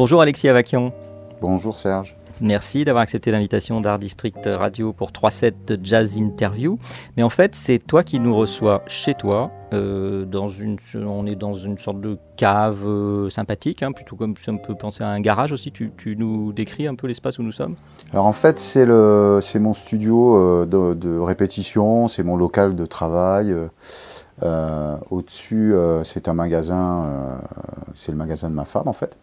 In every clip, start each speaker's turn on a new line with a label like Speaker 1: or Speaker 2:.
Speaker 1: Bonjour Alexis Avakian.
Speaker 2: Bonjour Serge.
Speaker 1: Merci d'avoir accepté l'invitation d'Art District Radio pour 3-7 Jazz Interview. Mais en fait, c'est toi qui nous reçois chez toi. euh, dans une, on est dans une sorte de cave euh, sympathique, hein, plutôt comme si on peut penser à un garage aussi. Tu, nous décris un peu l'espace où nous sommes?
Speaker 2: Alors en fait, c'est mon studio euh, de, de répétition, c'est mon local de travail. Au-dessus, c'est un magasin, c'est le magasin de ma femme en fait.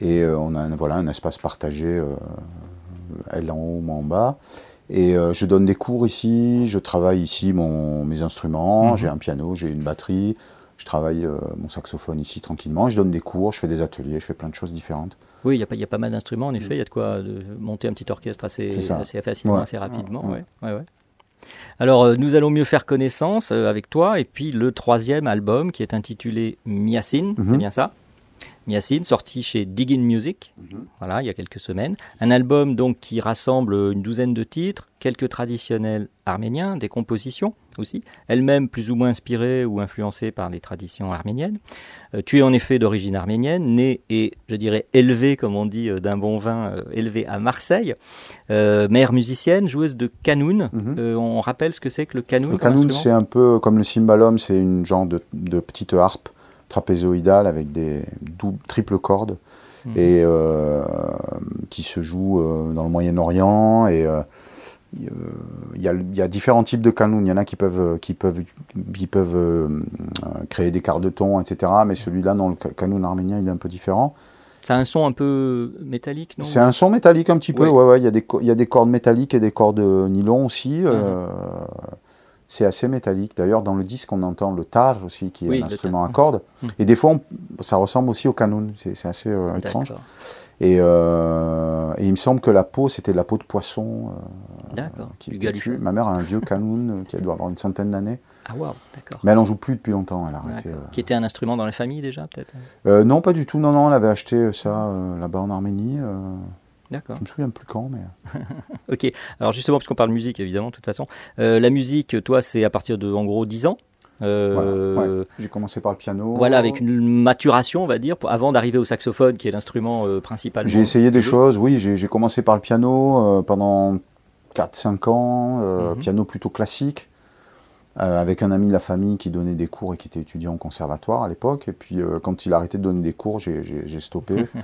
Speaker 2: Et euh, on a un, voilà, un espace partagé, euh, elle en haut, moi en bas. Et euh, je donne des cours ici, je travaille ici mon, mes instruments,
Speaker 1: Mhm.
Speaker 2: j'ai un piano, j'ai une batterie, je travaille euh, mon saxophone ici tranquillement, je donne des cours, je fais des ateliers, je fais plein de choses différentes.
Speaker 1: Oui, il y, a pas- il y a pas mal d'instruments, en effet. Il y a de quoi de monter un petit orchestre assez, assez facilement,
Speaker 2: Ouais.
Speaker 1: assez rapidement.
Speaker 2: Ouais.
Speaker 1: ouais. Alors, euh, nous allons mieux faire connaissance avec toi. Et puis, le troisième album qui est intitulé Miacine, c'est
Speaker 2: Mhm.
Speaker 1: bien ça? Miacine, sorti chez Diggin Music,
Speaker 2: Mhm.
Speaker 1: voilà, il y a quelques semaines. Un album donc qui rassemble une douzaine de titres, quelques traditionnels arméniens, des compositions aussi, elles-mêmes plus ou moins inspirées ou influencées par les traditions arméniennes. Euh, tu es en effet d'origine arménienne, né et je dirais élevé, comme on dit, euh, d'un bon vin, euh, élevé à Marseille. Euh, mère musicienne, joueuse de canoun.
Speaker 2: Mhm.
Speaker 1: On rappelle ce que c'est que le canoun
Speaker 2: Le
Speaker 1: instrument
Speaker 2: c'est un peu comme le cymbalum, c'est une genre de, de petite harpe trapézoïdale avec des doubles, triples cordes
Speaker 1: Mhm.
Speaker 2: et euh, qui se joue euh, dans le Moyen-Orient et euh, il y, a, il y a différents types de canouns. Il y en a qui peuvent, qui peuvent, qui peuvent euh, créer des quarts de ton, etc. Mais celui-là, non, le ca- canoun arménien, il est un peu différent.
Speaker 1: A un son un peu métallique, non?
Speaker 2: C'est un son métallique un petit peu,
Speaker 1: Ouais.
Speaker 2: ouais, ouais, il y, a des co- il y a des cordes métalliques et des cordes euh, nylon aussi. euh, c'est assez métallique. D'ailleurs, dans le disque, on entend le tar aussi, qui est
Speaker 1: Oui,
Speaker 2: un instrument à cordes.
Speaker 1: Mhm.
Speaker 2: Et des fois, on- ça ressemble aussi au canoun. C'est assez euh, étrange. Et, euh, et il me semble que la peau, c'était de la peau de poisson euh, qui était dessus. Ma mère a un vieux canoun euh, qui doit avoir une centaine d'années.
Speaker 1: Ah waouh, d'accord.
Speaker 2: Mais elle en joue plus depuis longtemps. Elle a arrêté.
Speaker 1: Qui était un instrument dans la famille déjà, peut-être?
Speaker 2: Non, pas du tout. Non, non, elle avait acheté ça là-bas en Arménie. Euh,
Speaker 1: D'accord.
Speaker 2: je me souviens plus quand, mais.
Speaker 1: Ok, alors justement, puisqu'on parle musique, évidemment, de toute façon, euh, la musique, toi, c'est à partir de, en gros, 10 ans Euh,
Speaker 2: Voilà, ouais. J'ai commencé par le piano.
Speaker 1: Voilà, avec une maturation, on va dire, pour- avant d'arriver au saxophone, qui est l'instrument euh, principal.
Speaker 2: J'ai essayé des choses, oui, j'ai commencé par le piano euh, pendant 4-5 ans, euh,
Speaker 1: Mhm.
Speaker 2: piano plutôt classique, euh, avec un ami de la famille qui donnait des cours et qui était étudiant au conservatoire à l'époque. Et puis euh, quand il a arrêté de donner des cours, j'ai stoppé.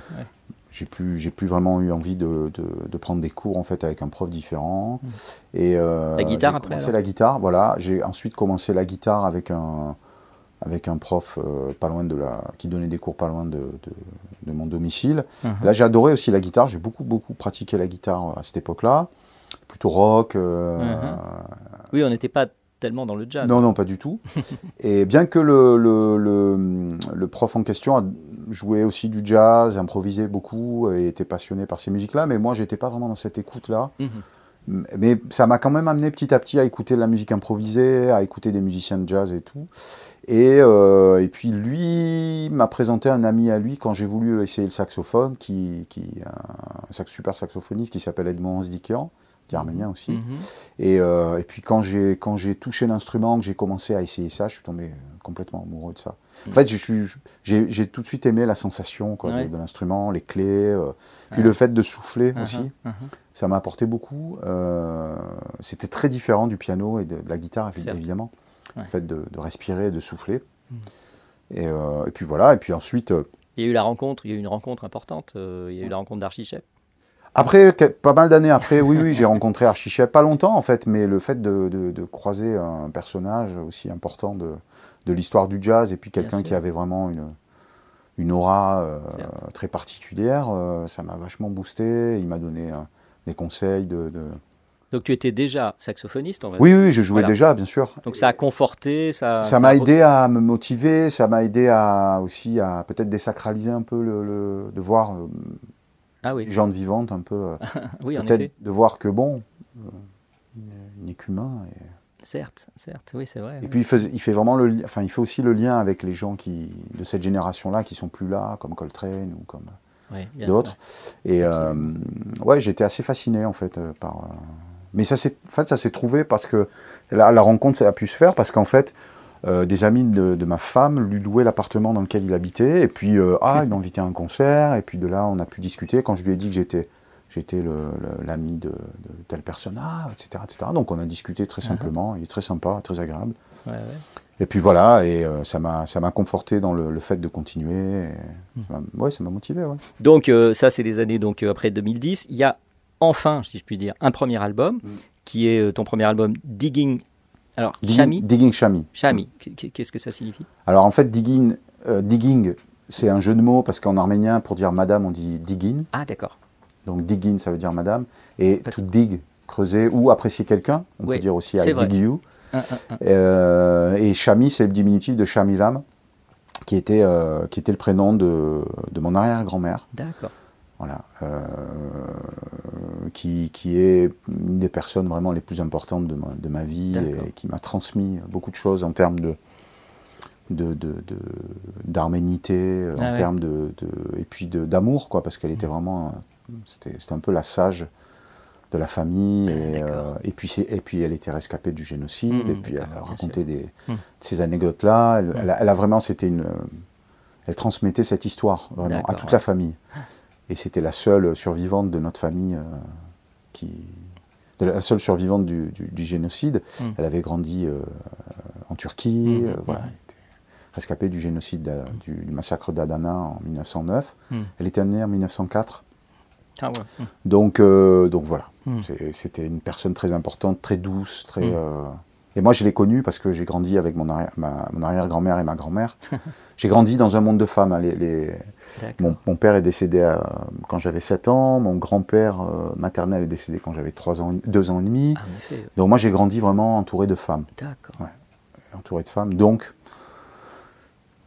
Speaker 2: J'ai plus, j'ai plus vraiment eu envie de, de, de prendre des cours en fait avec un prof différent. Et euh.
Speaker 1: La guitare
Speaker 2: j'ai
Speaker 1: après,
Speaker 2: commencé la guitare, voilà. J'ai ensuite commencé la guitare avec un avec un prof euh, pas loin de la qui donnait des cours pas loin de, de, de mon domicile.
Speaker 1: Mhm.
Speaker 2: Là, j'ai adoré aussi la guitare. J'ai beaucoup, beaucoup pratiqué la guitare à cette époque-là. Plutôt rock. euh,
Speaker 1: Mhm. Oui, on n'était pas tellement dans le jazz.
Speaker 2: Non, non, pas du tout. Et bien que le, le, le, le prof en question a joué aussi du jazz, improvisé beaucoup et était passionné par ces musiques-là, mais moi, j'étais pas vraiment dans cette écoute-là.
Speaker 1: Mhm.
Speaker 2: Mais ça m'a quand même amené petit à petit à écouter de la musique improvisée, à écouter des musiciens de jazz et tout. Et, euh, et puis lui m'a présenté un ami à lui quand j'ai voulu essayer le saxophone, qui, qui un super saxophoniste qui s'appelle Edmond Zdikian, qui est arménien aussi.
Speaker 1: Mhm.
Speaker 2: Et, euh, et puis quand j'ai quand j'ai touché l'instrument, que j'ai commencé à essayer ça, je suis tombé euh, complètement amoureux de ça. En fait, j'ai tout de suite aimé la sensation quoi, de-
Speaker 1: Ouais.
Speaker 2: de, l'instrument, les clés, euh, puis
Speaker 1: Ouais.
Speaker 2: le fait de souffler
Speaker 1: Mhm,
Speaker 2: aussi.
Speaker 1: mhm.
Speaker 2: Ça m'a apporté beaucoup. Euh, C'était très différent du piano et de, de la guitare, évidemment.
Speaker 1: Ouais.
Speaker 2: Le fait de, de respirer et de souffler.
Speaker 1: Mhm.
Speaker 2: Et, et puis voilà, et puis ensuite,
Speaker 1: Il y a eu la rencontre, il y a eu une rencontre importante, il y a eu la rencontre d'Archichep.
Speaker 2: Après, pas mal d'années après, oui, oui, j'ai rencontré Archichep, pas longtemps en fait, mais le fait de, de- de croiser un personnage aussi important de, de l'histoire du jazz, et puis quelqu'un qui avait vraiment une, une aura euh, très particulière, euh, ça m'a vachement boosté. Il m'a donné euh, des conseils de,
Speaker 1: Donc tu étais déjà saxophoniste, on va
Speaker 2: Oui,
Speaker 1: dire.
Speaker 2: oui, je jouais
Speaker 1: Voilà.
Speaker 2: déjà, bien sûr.
Speaker 1: Donc ça a conforté, ça.
Speaker 2: Ça m'a aidé à me motiver, ça m'a aidé à aussi à peut-être désacraliser un peu le, le- de voir
Speaker 1: Ah oui,
Speaker 2: gens vivantes un peu. euh,
Speaker 1: oui,
Speaker 2: peut-être de voir que bon, euh, il n'est qu'humain. Et,
Speaker 1: Certes, certes, oui, c'est vrai.
Speaker 2: et
Speaker 1: oui.
Speaker 2: puis il fait, il fait vraiment le, li- enfin il fait aussi le lien avec les gens qui de cette génération-là qui sont plus là, comme Coltrane ou comme
Speaker 1: Oui,
Speaker 2: d'autres. Et euh, ouais, j'étais assez fasciné en fait euh, par. mais ça s'est, en fait, ça s'est trouvé parce que la, la rencontre ça a pu se faire parce qu'en fait. Euh, des amis de, de ma femme lui louaient l'appartement dans lequel il habitait et puis euh, ah il m'a invité à un concert et puis de là on a pu discuter quand je lui ai dit que j'étais j'étais l'ami de, de telle personne ah, etc etc donc on a discuté très simplement il est très sympa très agréable
Speaker 1: Ouais, ouais.
Speaker 2: et puis voilà et euh, ça m'a conforté dans le, le fait de continuer et
Speaker 1: Hmm.
Speaker 2: ça ouais ça m'a motivé ouais
Speaker 1: Donc euh, ça, c'est les années donc euh, après 2010. Il y a enfin, si je puis dire, un premier album
Speaker 2: Mm.
Speaker 1: qui est ton premier album, Digging. Alors,
Speaker 2: Digging.
Speaker 1: Chami. Qu- Qu'est-ce que ça signifie?
Speaker 2: Alors en fait, digging, euh, digging c'est un jeu de mots parce qu'en arménien, pour dire madame, on dit digging.
Speaker 1: Ah, d'accord.
Speaker 2: Donc digging, ça veut dire madame. Et to dig, creuser ou apprécier quelqu'un, on
Speaker 1: Oui,
Speaker 2: peut dire aussi I dig you.
Speaker 1: Un, un, un.
Speaker 2: Euh, et Chami, c'est le diminutif de Chamilam, qui était, euh, qui était le prénom de, de mon arrière-grand-mère.
Speaker 1: D'accord.
Speaker 2: Voilà, euh, qui, qui est une des personnes vraiment les plus importantes de ma, de ma vie et qui m'a transmis beaucoup de choses en termes de de, de, de- d'arménité, euh,
Speaker 1: Ah
Speaker 2: en
Speaker 1: ouais.
Speaker 2: termes de, de- et puis de, d'amour quoi, parce qu'elle était vraiment, euh, c'était, un peu la sage de la famille et, euh, et puis et puis elle était rescapée du génocide
Speaker 1: Mhm,
Speaker 2: et puis elle raconté des,
Speaker 1: Mhm.
Speaker 2: ces anecdotes là, elle, elle a, elle a vraiment, c'était une, elle transmettait cette histoire vraiment à toute
Speaker 1: ouais.
Speaker 2: la famille. Et c'était la seule survivante de notre famille euh, qui. de la seule survivante du, du- du génocide.
Speaker 1: Mm.
Speaker 2: Elle avait grandi euh, en Turquie,
Speaker 1: Mm,
Speaker 2: euh, voilà. Elle était rescapée du génocide d'A- du, du massacre d'Adana en 1909.
Speaker 1: Mm.
Speaker 2: Elle était née en 1904.
Speaker 1: Ah ouais.
Speaker 2: Donc, donc voilà. C'était une personne très importante, très douce, très. Euh, Et moi, je l'ai connue parce que j'ai grandi avec mon arrière- ma- mon arrière-grand-mère et ma grand-mère. j'ai grandi dans un monde de femmes. hein, les- les,
Speaker 1: D'accord.
Speaker 2: mon, mon père est décédé à- quand j'avais 7 ans, mon grand-père euh, maternel est décédé quand j'avais 3 ans, 2 ans et demi.
Speaker 1: Ah.
Speaker 2: Donc moi j'ai grandi vraiment entouré de femmes,
Speaker 1: D'accord.
Speaker 2: entouré de femmes. Donc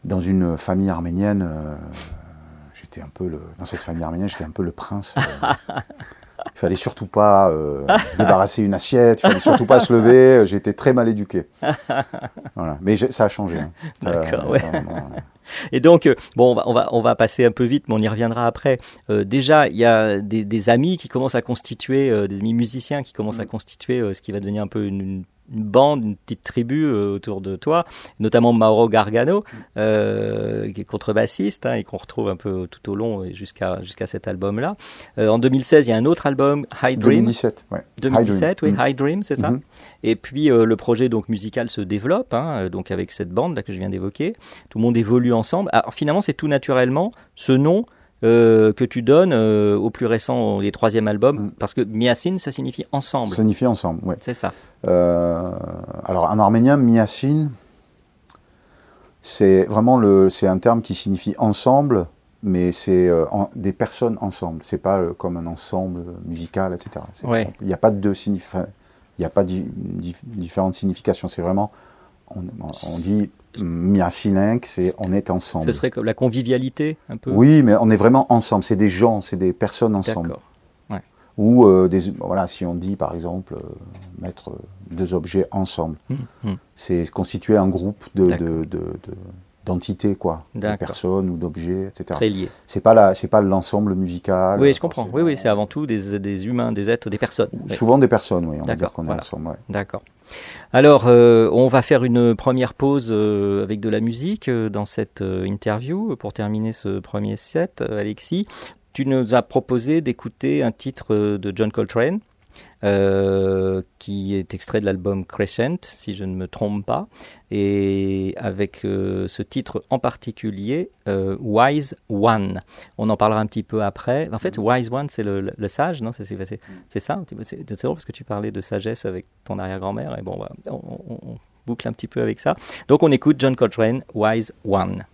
Speaker 2: dans une famille arménienne, euh, j'étais un peu le, dans cette famille arménienne, j'étais un peu le prince. euh. il fallait surtout pas euh, débarrasser une assiette, il fallait surtout pas se lever. J'étais très mal éduqué. Voilà. Mais ça a changé. hein.
Speaker 1: D'accord, ouais.
Speaker 2: euh,
Speaker 1: Et donc, euh, bon, on va, on, va, on va passer un peu vite, mais on y reviendra après. Euh, déjà, il y a des, des amis qui commencent à constituer, euh, des amis musiciens qui commencent à constituer euh, ce qui va devenir un peu une, une- une bande, une petite tribu euh, autour de toi, notamment Mauro Gargano, euh, qui est contrebassiste hein, et qu'on retrouve un peu tout au long et jusqu'à jusqu'à cet album-là. Euh, en 2016, il y a un autre album, High Dream.
Speaker 2: 2017, ouais.
Speaker 1: 2017, oui,
Speaker 2: Mm.
Speaker 1: High Dream, c'est ça.
Speaker 2: Mhm.
Speaker 1: Et puis le projet donc musical se développe, hein, donc avec cette bande là que je viens d'évoquer. Tout le monde évolue ensemble. Alors finalement, c'est tout naturellement ce nom euh, que tu donnes euh, au plus récent, les troisième album,
Speaker 2: Mm.
Speaker 1: parce que Miasin, ça signifie ensemble.
Speaker 2: Ça signifie ensemble, ouais.
Speaker 1: C'est ça.
Speaker 2: Euh, alors en arménien, miasin, c'est vraiment le, c'est un terme qui signifie ensemble, mais c'est euh, en- des personnes ensemble. C'est pas euh, comme un ensemble musical, etc. Il n'y a pas de deux il a pas di- dif- différentes significations. C'est vraiment, on, on dit miasinenk, c'est on est ensemble.
Speaker 1: Ce serait comme la convivialité un peu.
Speaker 2: Oui, mais on est vraiment ensemble. C'est des gens, c'est des personnes ensemble.
Speaker 1: D'accord.
Speaker 2: Ou euh, des, voilà, si on dit par exemple euh, mettre deux objets ensemble,
Speaker 1: Mm, mm.
Speaker 2: c'est constituer un groupe de, d'entités quoi, de personnes ou d'objets, etc.
Speaker 1: Très lié.
Speaker 2: C'est pas la, c'est pas l'ensemble musical.
Speaker 1: oui, je comprends. Oui, oui, c'est avant tout des, des humains, des êtres, des personnes.
Speaker 2: Souvent des personnes, oui. On va dire qu'on est
Speaker 1: voilà.
Speaker 2: ensemble. ouais.
Speaker 1: D'accord. Alors, euh, on va faire une première pause euh, avec de la musique euh, dans cette interview pour terminer ce premier set. Alexis, tu nous as proposé d'écouter un titre de John Coltrane. Euh, qui est extrait de l'album Crescent, si je ne me trompe pas, et avec euh, ce titre en particulier, euh, Wise One. On en parlera un petit peu après. En fait, Wise One, c'est le, le- le sage, non? C'est c'est ça. C'est c'est drôle parce que tu parlais de sagesse avec ton arrière-grand-mère, et bon, bah, on, on- on boucle un petit peu avec ça. Donc on écoute John Coltrane, Wise One.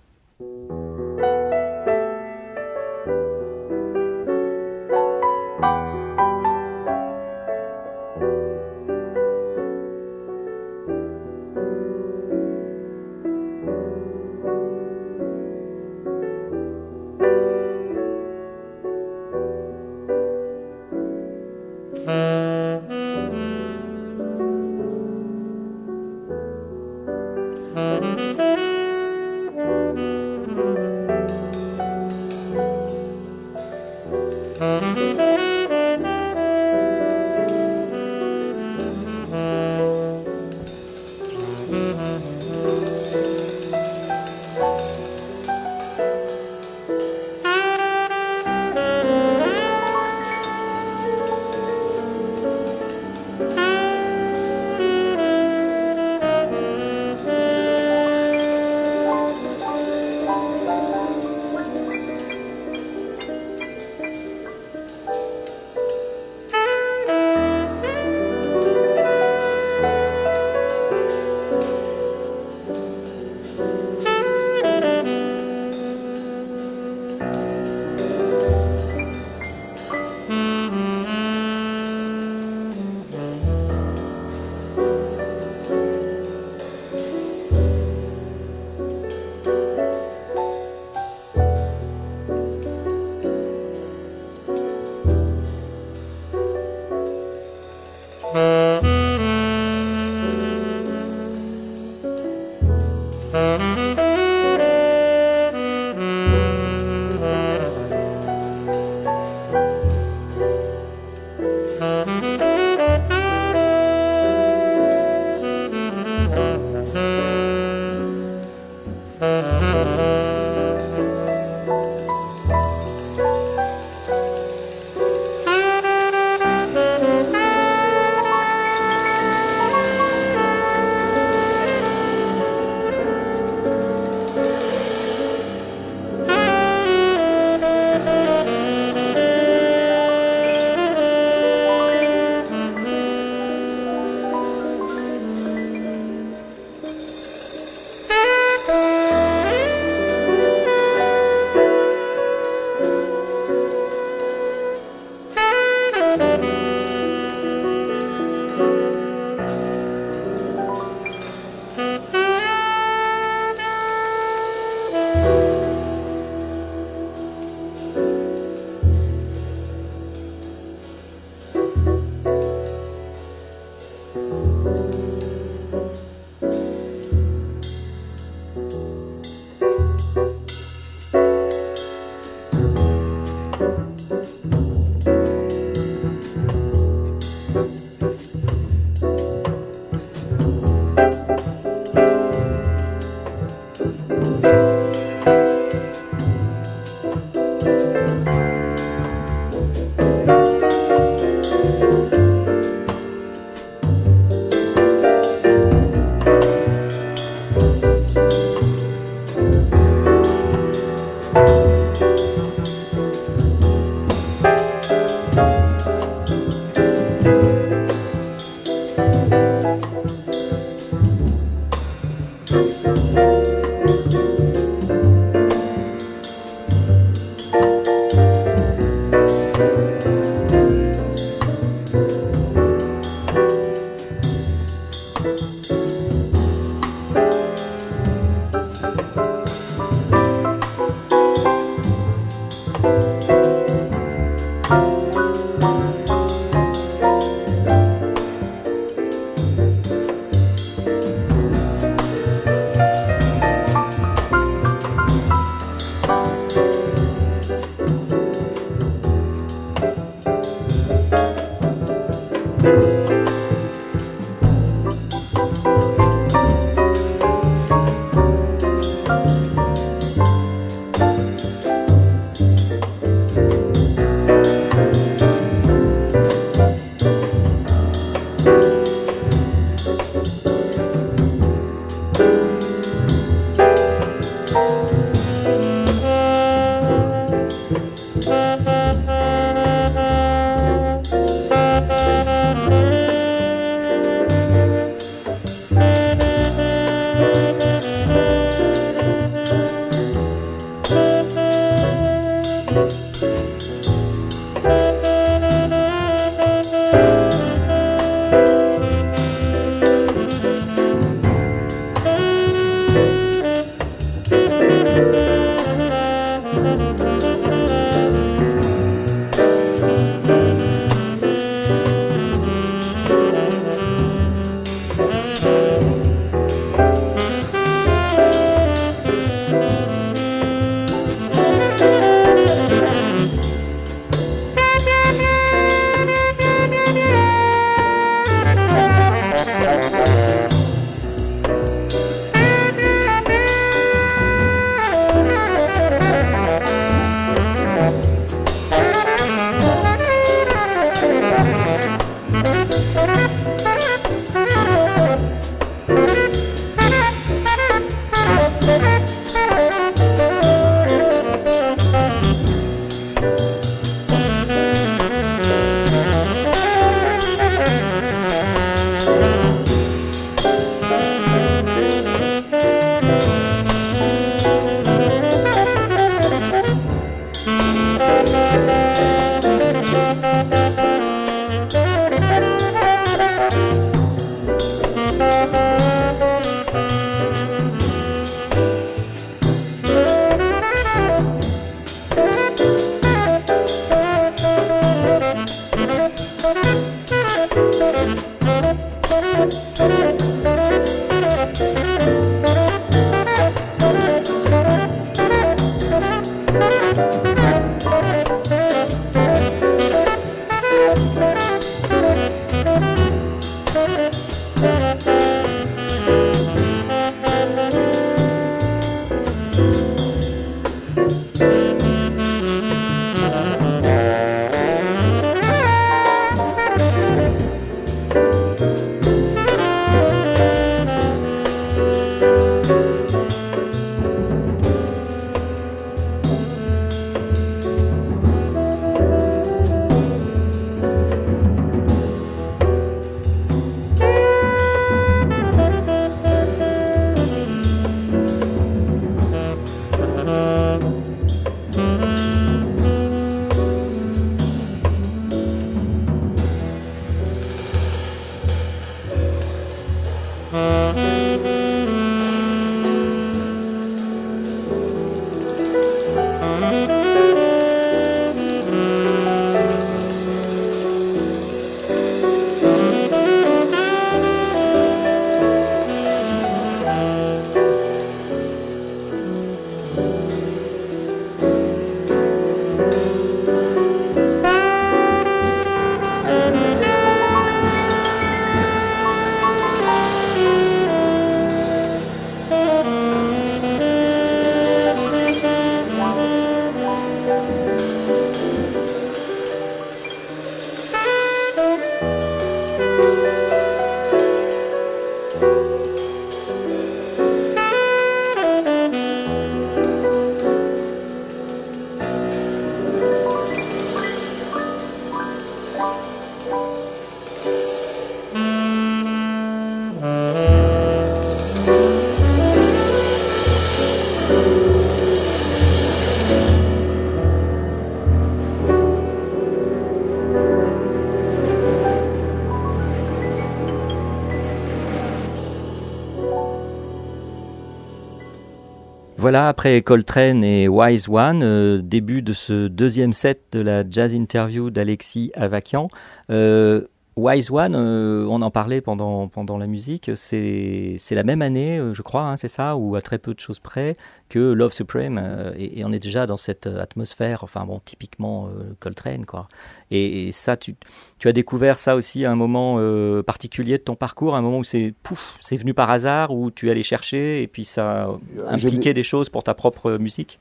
Speaker 1: Voilà, après Coltrane et Wise One, euh, début de ce deuxième set de la jazz interview d'Alexis Avakian. Euh, Wise One, euh, on en parlait pendant, pendant la musique, c'est la même année, euh, je crois, hein, c'est ça, ou à très peu de choses près, que Love Supreme, euh, et, et on est déjà dans cette atmosphère, enfin bon, typiquement euh, Coltrane, quoi. Et, et ça, tu, tu as découvert ça aussi à un moment particulier de ton parcours, un moment où c'est pouf, c'est venu par hasard, où tu allais chercher, et puis ça impliqué des choses pour ta propre musique?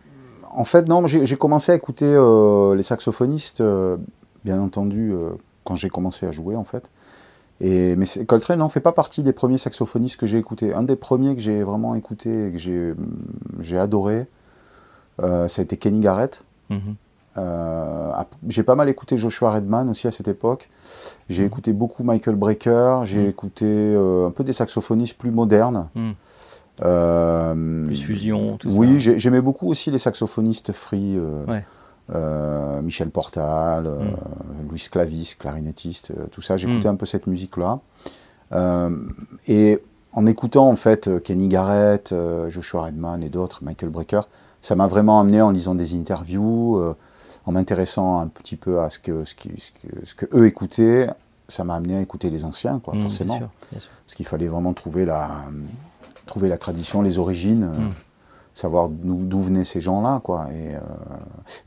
Speaker 2: En fait, non, j'ai commencé à écouter les saxophonistes, bien entendu, quand j'ai commencé à jouer, en fait. Et, mais Coltrane n'en fait pas partie des premiers saxophonistes que j'ai écoutés. Un des premiers que j'ai vraiment écouté et que j'ai adoré, euh, ça a été Kenny Garrett.
Speaker 1: Mhm.
Speaker 2: Euh, j'ai pas mal écouté Joshua Redman aussi à cette époque. J'ai
Speaker 1: Mhm.
Speaker 2: écouté beaucoup Michael Brecker. J'ai
Speaker 1: Mhm.
Speaker 2: écouté euh, un peu des saxophonistes plus modernes.
Speaker 1: Plus fusion, tout
Speaker 2: oui,
Speaker 1: ça.
Speaker 2: j'ai- j'aimais beaucoup aussi les saxophonistes free.
Speaker 1: Ouais.
Speaker 2: Euh, Michel Portal, euh,
Speaker 1: Mm.
Speaker 2: Louis Clavis, clarinettiste, euh, tout ça. J'écoutais
Speaker 1: Mm.
Speaker 2: un peu cette musique-là. Et en écoutant en fait Kenny Garrett, Joshua Redman et d'autres, Michael Brecker, ça m'a vraiment amené en lisant des interviews, en m'intéressant un petit peu à ce que, ce, qui- ce que, ce que eux écoutaient. Ça m'a amené à écouter les anciens, quoi,
Speaker 1: bien
Speaker 2: forcément.
Speaker 1: sûr, bien sûr.
Speaker 2: Parce qu'il fallait vraiment trouver la, trouver la tradition, les origines,
Speaker 1: Mm.
Speaker 2: Savoir d'où venaient ces gens-là. Quoi. Et, euh,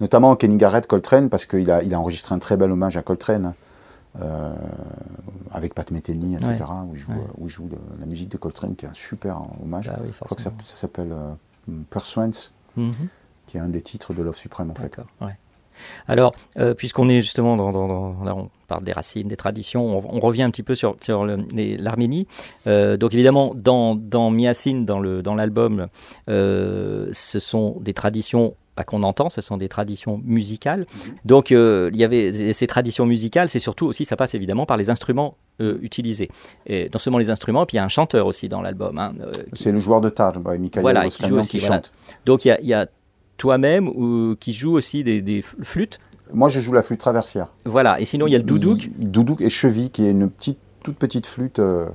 Speaker 2: notamment Kenny Garrett, Coltrane, parce qu'il a, il a enregistré un très bel hommage à Coltrane, euh, avec Pat Metheny, etc., où, il joue,
Speaker 1: ouais.
Speaker 2: où il joue la musique de Coltrane, qui est un super hommage.
Speaker 1: Bah oui,
Speaker 2: Je crois que ça, s'appelle euh, Pursuance,
Speaker 1: Mhm.
Speaker 2: qui est un des titres de Love Supreme, en fait.
Speaker 1: Ouais. Alors, euh, puisqu'on est justement dans, dans- dans- là, on parle des racines, des traditions, on, on revient un petit peu sur, sur l'Arménie. Euh, donc évidemment, dans, dans Miassine, dans l'album, euh, ce sont des traditions qu'on entend, ce sont des traditions musicales. Donc euh, il y avait ces traditions musicales, c'est surtout aussi, ça passe évidemment par les instruments euh, utilisés. Et non seulement les instruments, puis il y a un chanteur aussi dans l'album. hein, euh, qui-
Speaker 2: C'est le joueur de tar, bah, Michael
Speaker 1: Voilà, qui joue aussi,
Speaker 2: qui
Speaker 1: voilà.
Speaker 2: chante.
Speaker 1: donc il y a, il y a toi-même ou qui joue aussi des, des flûtes.
Speaker 2: Moi, je joue la flûte traversière.
Speaker 1: Voilà, et sinon il y a le doudouk.
Speaker 2: Doudouk et cheville, qui est une petite, toute petite flûte, euh,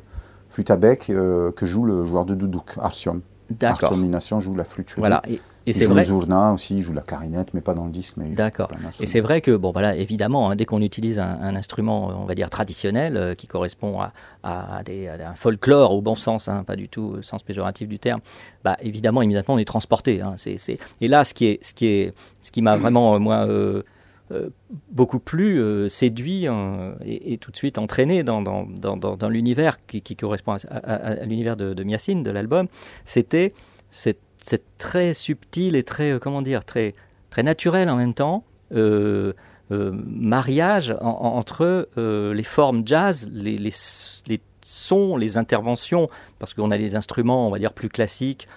Speaker 2: flûte à bec euh, que joue le joueur de doudouk, Artyom.
Speaker 1: D'accord.
Speaker 2: Artyom joue la flûte cheville.
Speaker 1: Voilà, et, et
Speaker 2: il joue
Speaker 1: vrai.
Speaker 2: le aussi, il joue la clarinette, mais pas dans le disque.
Speaker 1: D'accord. Et c'est vrai que, bon, voilà, évidemment, hein, dès qu'on utilise un, un instrument, euh, on va dire traditionnel, euh, qui correspond à, à des, à un folklore au bon sens, hein, pas du tout au sens péjoratif du terme, bah, évidemment, immédiatement, on est transporté. hein, Et là, ce qui, est, ce qui, est, ce qui m'a vraiment, euh, moi, euh, euh, beaucoup plu, euh, séduit et, et tout de suite entraîné dans, dans, dans, dans- dans l'univers qui, qui correspond à, à- à l'univers de, de Miassine, de l'album, c'était cette, cette très subtil et très, euh, comment dire, très, très naturel en même temps. euh, euh, mariage en- en- entre les formes jazz, les, les, les sons, les interventions, parce qu'on a des instruments, on va dire, plus classiques,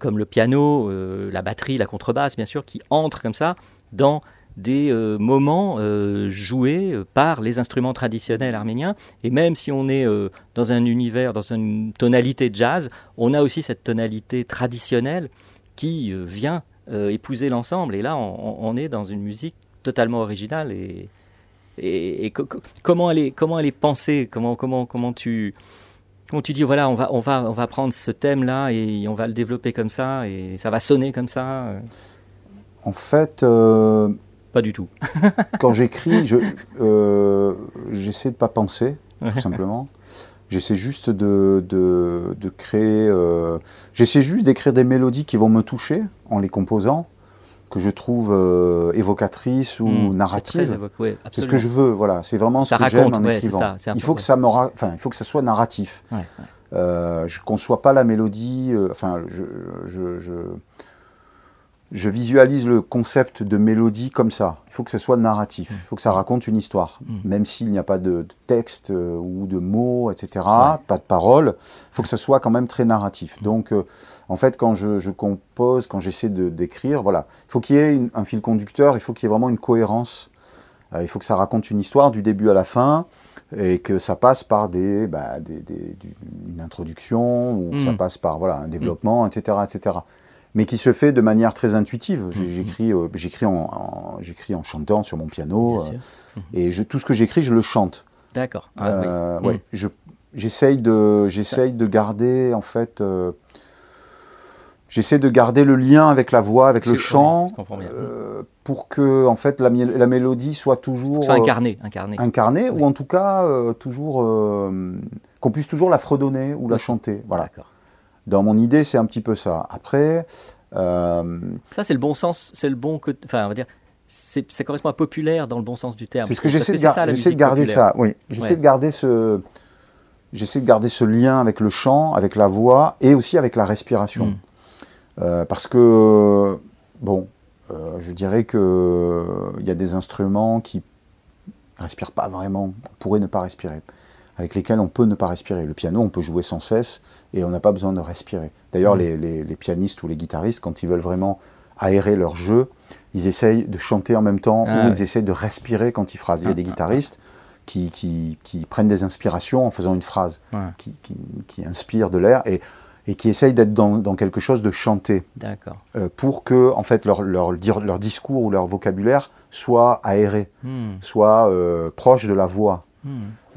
Speaker 1: comme le piano, la batterie, la contrebasse, bien sûr, qui entrent comme ça dans des euh, moments euh, joués par les instruments traditionnels arméniens. Et même si on est euh, dans un univers, dans une tonalité jazz, on a aussi cette tonalité traditionnelle qui vient épouser l'ensemble. Et là, on, est dans une musique totalement originale. Et, et, et co- co- comment, elle est, comment elle est pensée? Comment, comment, comment, tu, comment tu dis, voilà, on va, on, va, on va prendre ce thème-là et on va le développer comme ça et ça va sonner comme ça?
Speaker 2: En fait,
Speaker 1: Pas du tout.
Speaker 2: quand j'écris, je, euh, j'essaie de pas penser, tout simplement. J'essaie juste de, de, de créer. euh, j'essaie juste d'écrire des mélodies qui vont me toucher en les composant, que je trouve euh, évocatrices ou
Speaker 1: Mm, c'est très
Speaker 2: narratives.
Speaker 1: ouais,
Speaker 2: C'est ce que je veux, voilà. C'est vraiment ce
Speaker 1: Ça
Speaker 2: que j'aime en
Speaker 1: ouais,
Speaker 2: écrivant.
Speaker 1: ça,
Speaker 2: il faut que ça me, enfin, il faut que ça soit narratif.
Speaker 1: Ouais.
Speaker 2: Euh, je conçois pas la mélodie. enfin, je, je, je, je visualise le concept de mélodie comme ça. Il faut que ce soit narratif. Il faut que ça raconte une histoire,
Speaker 1: Mm.
Speaker 2: même s'il n'y a pas de, de texte euh, ou de mots, etc. Pas de paroles. Il faut que ce soit quand même très narratif. Donc, euh, en fait, quand je, je compose, quand j'essaie de d'écrire, voilà, il faut qu'il y ait une- un fil conducteur. Il faut qu'il y ait vraiment une cohérence. Euh, il faut que ça raconte une histoire du début à la fin et que ça passe par des, bah, des- une introduction ou que ça
Speaker 1: Mm.
Speaker 2: passe par voilà, un développement, etc., etc. Mais qui se fait de manière très intuitive. J'écris euh, j'écris en, en- j'écris en chantant sur mon piano euh,
Speaker 1: sûr.
Speaker 2: et je, tout ce que j'écris, je le chante.
Speaker 1: D'accord. Ah, oui.
Speaker 2: Euh, ouais, je- J'essaye de, j'essaye de garder en fait. euh, j'essaie de garder le lien avec la voix, avec le chant,
Speaker 1: oui,
Speaker 2: euh, pour que en fait la, mélodie soit toujours
Speaker 1: C'est
Speaker 2: euh,
Speaker 1: incarné, incarné.
Speaker 2: incarnée,
Speaker 1: Oui.
Speaker 2: ou en tout cas euh, toujours euh, qu'on puisse toujours la fredonner ou la chanter. Voilà. Dans mon idée, c'est un petit peu ça. Après, euh,
Speaker 1: Ça, c'est le bon sens, c'est le bon côté. Enfin, on va dire, ça correspond à populaire dans le bon sens du terme.
Speaker 2: c'est ce que j'essaie de, gar-
Speaker 1: ça,
Speaker 2: de garder
Speaker 1: populaire.
Speaker 2: ça. Oui, j'essaie
Speaker 1: Ouais.
Speaker 2: de garder ce, j'essaie de garder ce lien avec le chant, avec la voix et aussi avec la respiration.
Speaker 1: Mm.
Speaker 2: Euh, parce que, bon, euh, je dirais que il y a des instruments qui respirent pas vraiment, on pourrait ne pas respirer, avec lesquels on peut ne pas respirer. Le piano, on peut jouer sans cesse et on n'a pas besoin de respirer. D'ailleurs,
Speaker 1: Mm.
Speaker 2: les, les- les pianistes ou les guitaristes, quand ils veulent vraiment aérer leur jeu, ils essayent de chanter en même temps
Speaker 1: Ah
Speaker 2: ou ils essayent de respirer quand ils phrasent. Il y a
Speaker 1: Ah,
Speaker 2: des
Speaker 1: ah,
Speaker 2: guitaristes qui, qui- qui prennent des inspirations en faisant une phrase,
Speaker 1: Ouais.
Speaker 2: qui, qui, inspire de l'air et, et qui essayent d'être dans, dans quelque chose de chanté euh, pour que en fait leur, leur, dire- leur discours ou leur vocabulaire soit aéré,
Speaker 1: Hmm,
Speaker 2: soit euh, proche de la voix.
Speaker 1: hmm.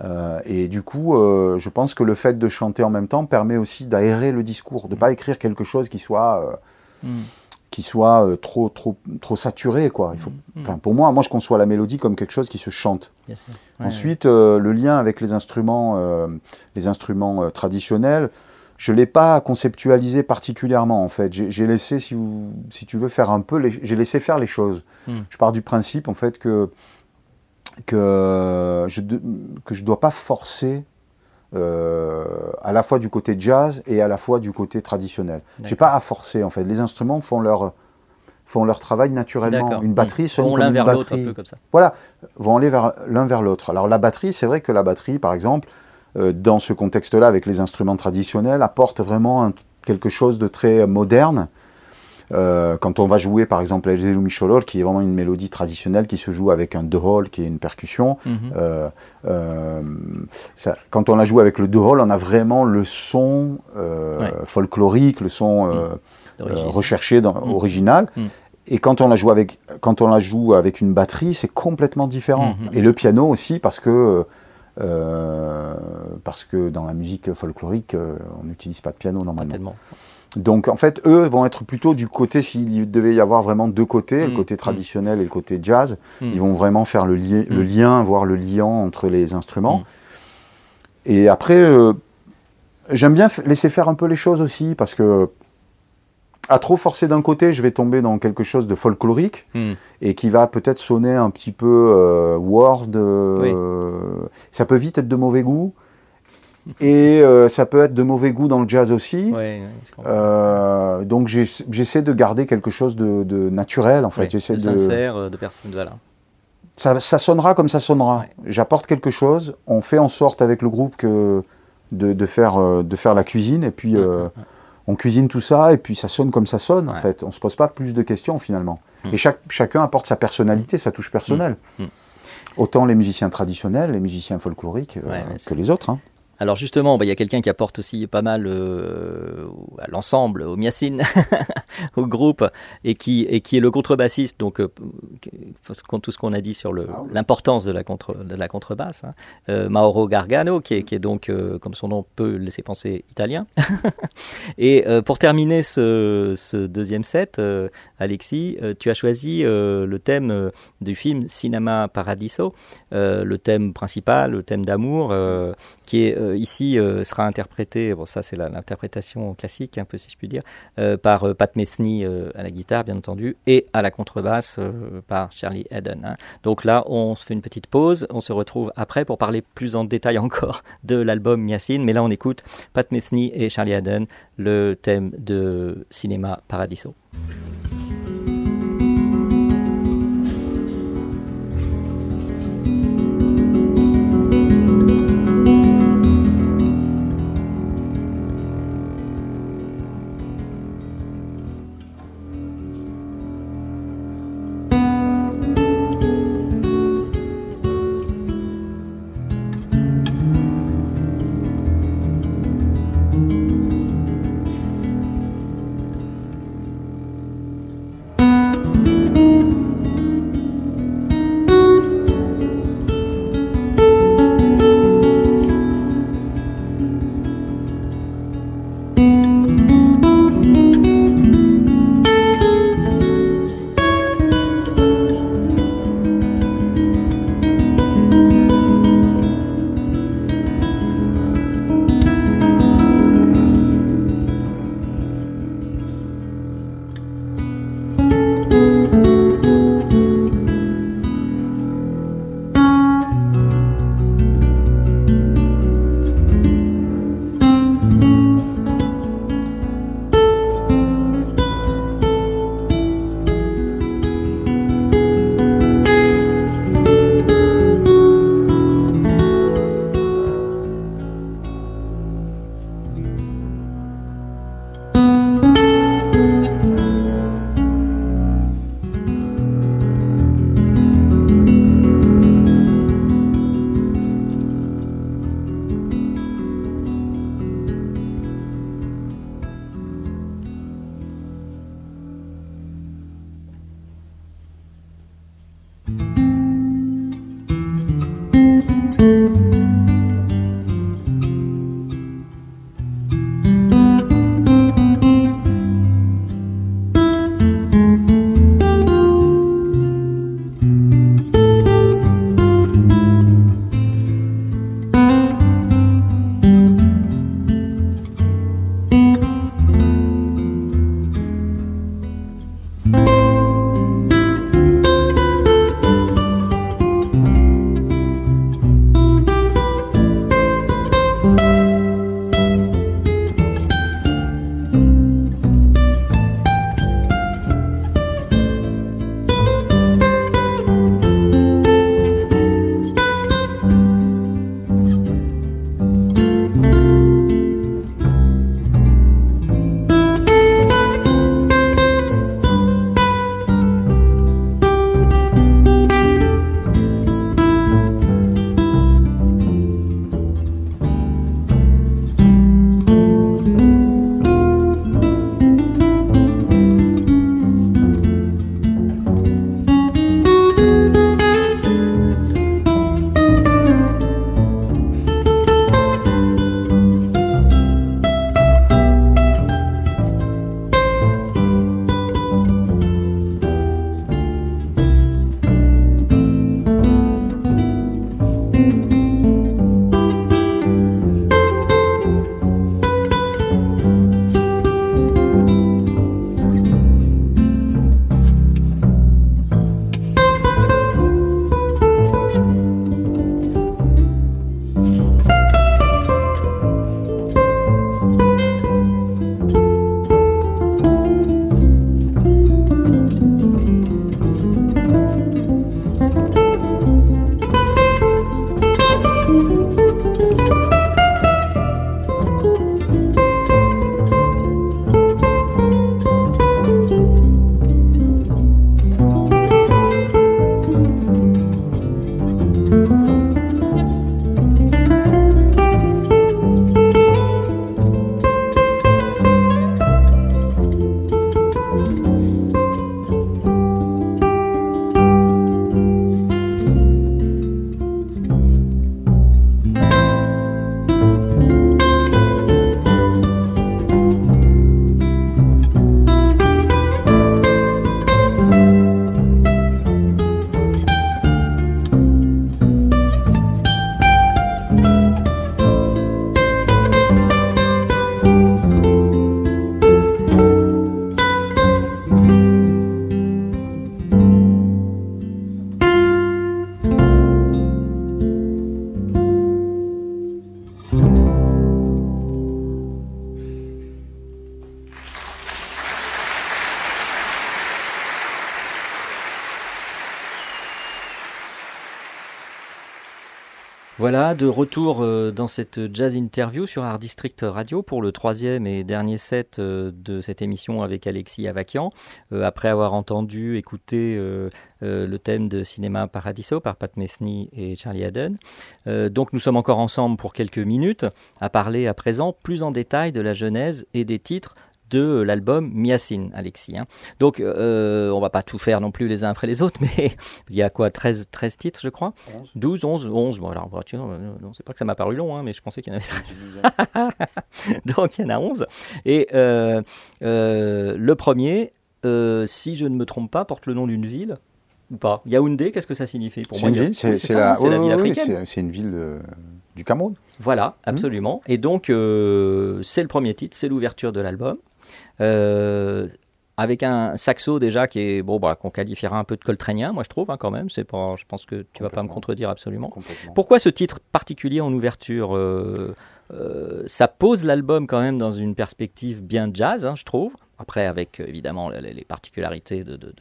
Speaker 2: Euh, et du coup, euh, je pense que le fait de chanter en même temps permet aussi d'aérer le discours, de ne pas écrire quelque chose qui soit, euh,
Speaker 1: Hmm.
Speaker 2: qui soit trop, trop, trop saturé. Quoi. Il faut, enfin, pour moi, moi, je conçois la mélodie comme quelque chose qui se chante.
Speaker 1: Ouais,
Speaker 2: Ensuite, le lien avec les instruments, les instruments traditionnels, je ne l'ai pas conceptualisé particulièrement en fait. J'ai laissé, si, vous- si tu veux, faire un peu, les- j'ai laissé faire les choses. Je pars du principe en fait que que je ne que je dois pas forcer euh, à la fois du côté jazz et à la fois du côté traditionnel. J'ai pas à forcer en fait. Les instruments font leur font leur travail naturellement. Une batterie sonne
Speaker 1: Vont
Speaker 2: comme
Speaker 1: l'un vers l'autre, un peu comme ça.
Speaker 2: voilà, vont aller vers l'un vers l'autre. Alors la batterie, c'est vrai que la batterie, par exemple, euh, dans ce contexte-là, avec les instruments traditionnels, apporte vraiment un- quelque chose de très moderne. Euh, quand on va jouer, par exemple, El Micholor, qui est vraiment une mélodie traditionnelle qui se joue avec un deux-rôle, qui est une percussion,
Speaker 1: Mhm.
Speaker 2: euh, euh, ça- quand on la joue avec le deux-rôle, on a vraiment le son
Speaker 1: Ouais.
Speaker 2: folklorique, le son euh, recherché, dans,
Speaker 1: Mm.
Speaker 2: original.
Speaker 1: Mm.
Speaker 2: Et quand on la joue avec, quand on la joue avec une batterie, c'est complètement différent.
Speaker 1: Mhm.
Speaker 2: Et le piano aussi, parce que, euh, parce que dans la musique folklorique, euh, on n'utilise pas de piano normalement. Donc en fait, eux vont être plutôt du côté, s'il devait y avoir vraiment deux côtés, le
Speaker 1: Mm.
Speaker 2: côté
Speaker 1: Mm.
Speaker 2: traditionnel et le côté jazz,
Speaker 1: Mm.
Speaker 2: ils vont vraiment faire le, li- le lien, voir le lien entre les instruments. Et après, euh, j'aime bien laisser faire un peu les choses aussi, parce que à trop forcer d'un côté, je vais tomber dans quelque chose de folklorique et qui va peut-être sonner un petit peu euh, word. euh, Ça peut vite être de mauvais goût. Et euh, ça peut être de mauvais goût dans le jazz aussi.
Speaker 1: Ouais.
Speaker 2: Euh, donc j'essaie de garder quelque chose de, de naturel en fait.
Speaker 1: Ouais,
Speaker 2: J'essaie
Speaker 1: de sincère, euh, de personne. Voilà.
Speaker 2: ça, ça sonnera comme ça sonnera.
Speaker 1: Ouais.
Speaker 2: J'apporte quelque chose. On fait en sorte avec le groupe que de, de faire de faire la cuisine et puis euh, on cuisine tout ça et puis ça sonne comme ça sonne en fait. On se pose pas plus de questions finalement.
Speaker 1: Mm.
Speaker 2: Et chaque, chacun apporte sa personnalité, sa touche personnelle.
Speaker 1: Mm.
Speaker 2: Autant les musiciens traditionnels, les musiciens folkloriques euh,
Speaker 1: Ouais,
Speaker 2: que les autres. hein.
Speaker 1: Alors justement, bah, il y a quelqu'un qui apporte aussi pas mal euh, à l'ensemble, au Miacine, au groupe, et qui, et qui est le contrebassiste. Donc, euh, tout ce qu'on a dit sur
Speaker 2: Ah
Speaker 1: l'importance de la, contre, de la contrebasse. hein. Euh, Mauro Gargano, qui est, qui est donc, euh, comme son nom peut laisser penser, italien. et pour terminer ce, ce deuxième set, Alexis, tu as choisi le thème du film Cinema Paradiso, le thème principal, le thème d'amour, qui est euh, ici euh, sera interprété, bon ça c'est l'interprétation classique un peu si je puis dire, euh, par Pat Metheny à la guitare bien entendu et à la contrebasse par Charlie Eden. hein. Donc là on se fait une petite pause, on se retrouve après pour parler plus en détail encore de l'album Miacine, mais là on écoute Pat Metheny et Charlie Eden, le thème de Cinéma Paradiso. Voilà, de retour euh, dans cette jazz interview sur Art District Radio pour le troisième et dernier set euh, de cette émission avec Alexis Avakian. Euh, après avoir entendu, écouté le thème de Cinéma Paradiso par Pat Metheny et Charlie Haddon. Donc nous sommes encore ensemble pour quelques minutes à parler à présent plus en détail de la genèse et des titres de l'album Miacine, Alexis. hein. Donc, euh, on va pas tout faire non plus les uns après les autres, mais il y a quoi 13, 13 titres, je crois? 12, 11, 11. Bon, alors, tu vois, euh, non, c'est pas que ça m'a paru long, hein, mais je pensais qu'il y en avait. Donc, il y en a 11. Et euh, euh, le premier, euh, si je ne me trompe pas, porte le nom d'une ville ou pas? Yaoundé, qu'est-ce que ça signifie pour moi?
Speaker 2: c'est la,
Speaker 1: hein, la ville
Speaker 2: oui,
Speaker 1: africaine.
Speaker 2: c'est- une ville euh, du Cameroun.
Speaker 1: Voilà, absolument. Et donc, euh, c'est le premier titre, c'est l'ouverture de l'album. Euh, avec un saxo déjà qui est bon, bah, qu'on qualifiera un peu de coltrénien, moi je trouve hein, quand même. C'est pas, je pense que tu vas pas me contredire absolument. Pourquoi ce titre particulier en ouverture Euh, euh, Ça pose l'album quand même dans une perspective bien jazz, hein, je trouve. Après, avec évidemment les, les particularités de, de- de-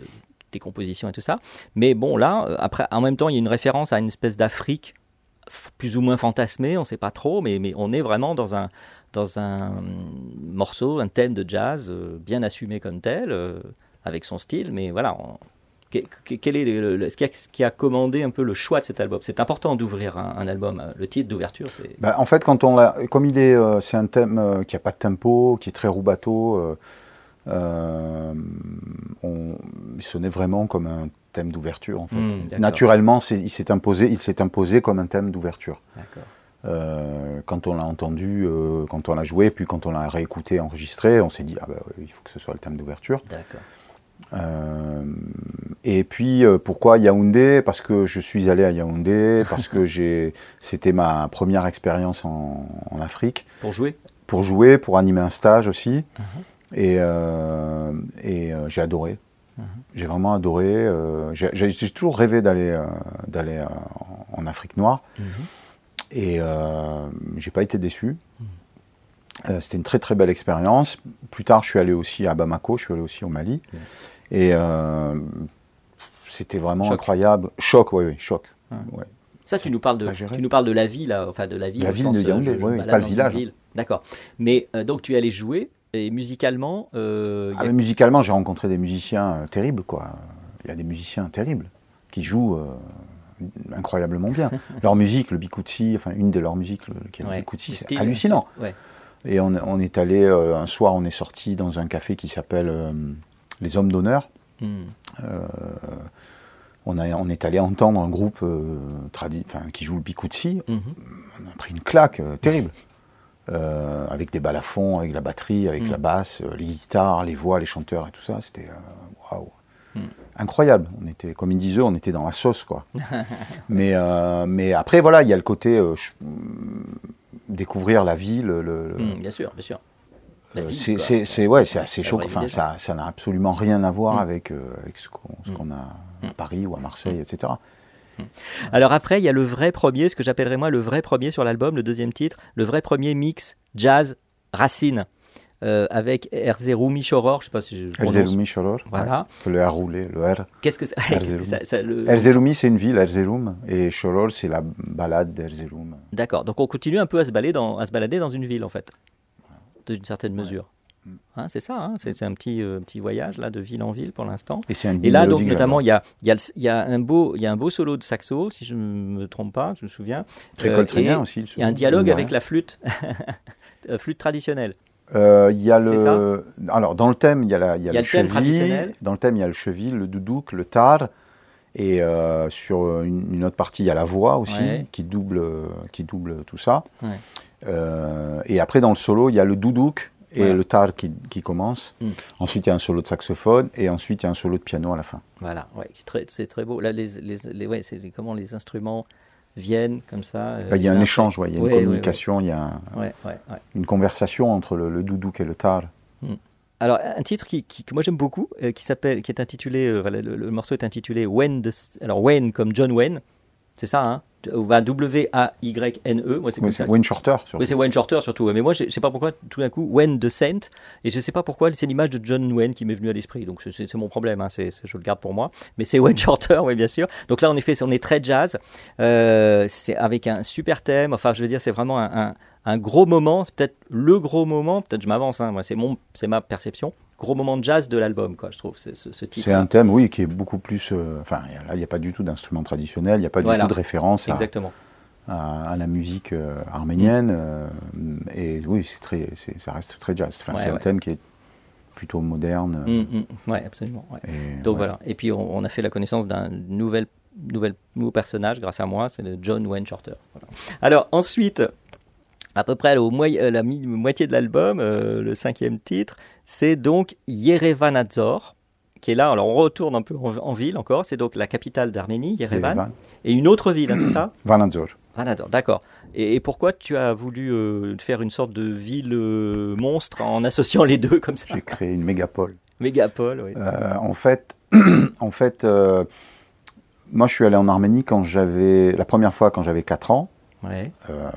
Speaker 1: des compositions et tout ça. Mais bon, là, après, en même temps, il y a une référence à une espèce d'Afrique plus ou moins fantasmée, on ne sait pas trop, mais, mais on est vraiment dans un, dans un morceau, un thème de jazz euh, bien assumé comme tel, euh, avec son style. Mais voilà, on- quel est le- le- ce, qui a, ce qui a commandé un peu le choix de cet album? C'est important d'ouvrir un, un album. euh, Le titre d'ouverture, c'est.
Speaker 2: Bah, en fait, quand on l'a, comme il est, euh, c'est un thème euh, qui a pas de tempo, qui est très roubateau. euh, on, il sonnait vraiment comme un thème d'ouverture en fait.
Speaker 1: Hmm.
Speaker 2: Naturellement, il s'est imposé, il s'est imposé comme un thème d'ouverture.
Speaker 1: D'accord.
Speaker 2: Euh, quand on l'a entendu, euh, quand on l'a joué, puis quand on l'a réécouté, enregistré, on s'est dit ah bah, il faut que ce soit le thème d'ouverture.
Speaker 1: D'accord.
Speaker 2: Euh, et puis euh, pourquoi Yaoundé? Parce que je suis allé à Yaoundé, parce que j'ai, c'était ma première expérience en, en Afrique
Speaker 1: Pour jouer?
Speaker 2: Pour jouer, pour animer un stage aussi.
Speaker 1: Mhm.
Speaker 2: Et, euh, et euh, j'ai adoré.
Speaker 1: Mhm.
Speaker 2: J'ai vraiment adoré. euh, j'ai, toujours rêvé d'aller, euh, d'aller euh, en Afrique noire.
Speaker 1: Mhm.
Speaker 2: Et euh, j'ai pas été déçu. Euh, c'était une très très belle expérience. Plus tard, je suis allé aussi à Bamako, je suis allé aussi au Mali.
Speaker 1: Yes.
Speaker 2: Et euh, c'était vraiment
Speaker 1: Choc.
Speaker 2: incroyable. Choc, oui, oui, choc.
Speaker 1: Ouais.
Speaker 2: Ouais.
Speaker 1: Ça, tu nous parles de, tu nous parles de la ville, là, enfin de la ville.
Speaker 2: La ville
Speaker 1: sens,
Speaker 2: de
Speaker 1: euh,
Speaker 2: Yaoundé, oui, pas le village.
Speaker 1: D'accord. Mais euh, donc tu es allé jouer et musicalement, euh,
Speaker 2: Ah,
Speaker 1: a-
Speaker 2: musicalement, j'ai rencontré des musiciens euh, terribles, quoi. Il y a des musiciens terribles qui jouent euh, incroyablement bien. leur musique, le bikutsi, enfin une de leurs musiques, le, qui est le
Speaker 1: ouais, le
Speaker 2: c'est hallucinant.
Speaker 1: ouais.
Speaker 2: Et on, on est allé, euh, un soir, on est sorti dans un café qui s'appelle euh, Les Hommes d'honneur.
Speaker 1: Hmm.
Speaker 2: Euh, on, a, on est allé entendre un groupe tradi- qui joue le bikutsi.
Speaker 1: Mhm.
Speaker 2: On a pris une claque terrible. Avec des balafons, avec la batterie, avec
Speaker 1: Mm.
Speaker 2: la basse, euh, les guitares, les voix, les chanteurs et tout ça, c'était waouh.
Speaker 1: Mm.
Speaker 2: Incroyable. On était, comme ils disent eux, on était dans la sauce, quoi. mais, euh, mais après, voilà, il y a le côté euh, découvrir la ville. Le, le-
Speaker 1: Hmm, bien sûr, bien sûr.
Speaker 2: Euh, c'est, ouais, c'est assez chaud. Enfin, ça, ça n'a absolument rien à voir
Speaker 1: Mm.
Speaker 2: avec, euh, avec ce, qu'on,
Speaker 1: Mm.
Speaker 2: qu'on a à. Paris ou à Marseille, etc.
Speaker 1: Alors après, il y a le vrai premier, ce que j'appellerais moi le vrai premier sur l'album, le deuxième titre, le vrai premier mix jazz racine. Euh, avec Erzeroumi Choror, je sais pas si je prononce.
Speaker 2: Erzurum, Choror.
Speaker 1: Voilà.
Speaker 2: Ouais. Le R roulé, le R.
Speaker 1: Qu'est-ce que c'est
Speaker 2: Erzurum, c'est une ville, Erzurum, et Choror, c'est la balade d'Erzurum.
Speaker 1: D'accord, donc on continue un peu à se balader dans, à se balader dans une ville en fait, d'une certaine mesure.
Speaker 2: Mm.
Speaker 1: Hein, c'est ça, hein, c'est un petit, euh, petit voyage là de ville en ville pour l'instant.
Speaker 2: Et
Speaker 1: Et là, donc, notamment, il y a, y, a y, a un beau- y a un beau solo de saxo, si je ne me trompe pas, je me souviens.
Speaker 2: Très
Speaker 1: euh,
Speaker 2: coltrénien
Speaker 1: et
Speaker 2: aussi.
Speaker 1: Il y a un dialogue avec la flûte, euh, flûte traditionnelle.
Speaker 2: Euh, Il y a le. Alors, dans le thème, il y a, la, il y a
Speaker 1: y a
Speaker 2: le cheville. Dans le thème, il y a le cheville, le doudouk, le tar. Et euh, sur une, une autre partie, il y a la voix aussi,
Speaker 1: Ouais.
Speaker 2: qui, double, qui double tout ça.
Speaker 1: Ouais.
Speaker 2: Euh, et après, dans le solo, il y a le doudouk et
Speaker 1: Voilà.
Speaker 2: le tar qui, qui commence.
Speaker 1: Mm.
Speaker 2: Ensuite, il y a un solo de saxophone. Et ensuite, il y a un solo de piano à la fin.
Speaker 1: Voilà, ouais, c'est très, beau. Là, les, les, les- ouais, c'est comment les instruments viennent comme ça. euh,
Speaker 2: Bah, il y a un échange, ouais, il y a une
Speaker 1: Ouais,
Speaker 2: communication, il y a un- une conversation entre le, le doudouk et le tar.
Speaker 1: Alors, un titre qui, qui- que moi j'aime beaucoup, euh, qui s'appelle, qui est intitulé, euh, le, le morceau est intitulé When the, alors Wayne comme John Wayne, c'est ça, hein? W-A-Y-N-E. Moi, c'est
Speaker 2: Oui, Wayne Shorter, surtout.
Speaker 1: Oui, c'est Wayne Shorter surtout. Mais moi, je je sais pas pourquoi, tout d'un coup, Wayne the Saint, et je sais pas pourquoi, c'est l'image de John Wayne qui m'est venue à l'esprit. Donc, c'est- mon problème, hein, je le garde pour moi. Mais c'est Wayne Shorter, oui, bien sûr. Donc là, en effet, on est très jazz, euh, c'est avec un super thème. Enfin, je veux dire, c'est vraiment un, un- un gros moment. C'est peut-être le gros moment, peut-être je m'avance, hein, moi, c'est mon- c'est ma perception. Gros moment de jazz de l'album, quoi, je trouve, ce, ce titre.
Speaker 2: C'est un thème, oui, qui est beaucoup plus. euh, Enfin, là, il n'y a pas du tout d'instrument traditionnel, il n'y a pas
Speaker 1: Voilà.
Speaker 2: du tout de référence à,
Speaker 1: Exactement.
Speaker 2: à- à la musique euh, arménienne. euh, et oui, c'est très, ça reste très jazz. Enfin,
Speaker 1: Ouais,
Speaker 2: c'est un thème qui est plutôt moderne.
Speaker 1: Mm, mm, ouais, absolument. ouais.
Speaker 2: et,
Speaker 1: Donc voilà. Et puis on, on a fait la connaissance d'un nouvel, nouvel, nouveau personnage grâce à moi, c'est le John Wayne Shorter. Voilà. Alors ensuite, à peu près au euh, la mi- moitié de l'album, euh, le cinquième titre, c'est donc Yerevanadzor qui est là. Alors on retourne un peu en, en ville encore. C'est donc la capitale d'Arménie, Yerevan,
Speaker 2: Yerevan.
Speaker 1: et une autre ville, hein, c'est ça?
Speaker 2: Vanadzor.
Speaker 1: Vanadzor, d'accord. Et, et pourquoi tu as voulu euh, faire une sorte de ville euh, monstre en associant les deux comme ça?
Speaker 2: J'ai créé une mégapole.
Speaker 1: Mégapole, oui.
Speaker 2: En fait, en fait moi je suis allé en Arménie quand j'avais la première fois quand j'avais 4 ans
Speaker 1: Ouais.
Speaker 2: euh,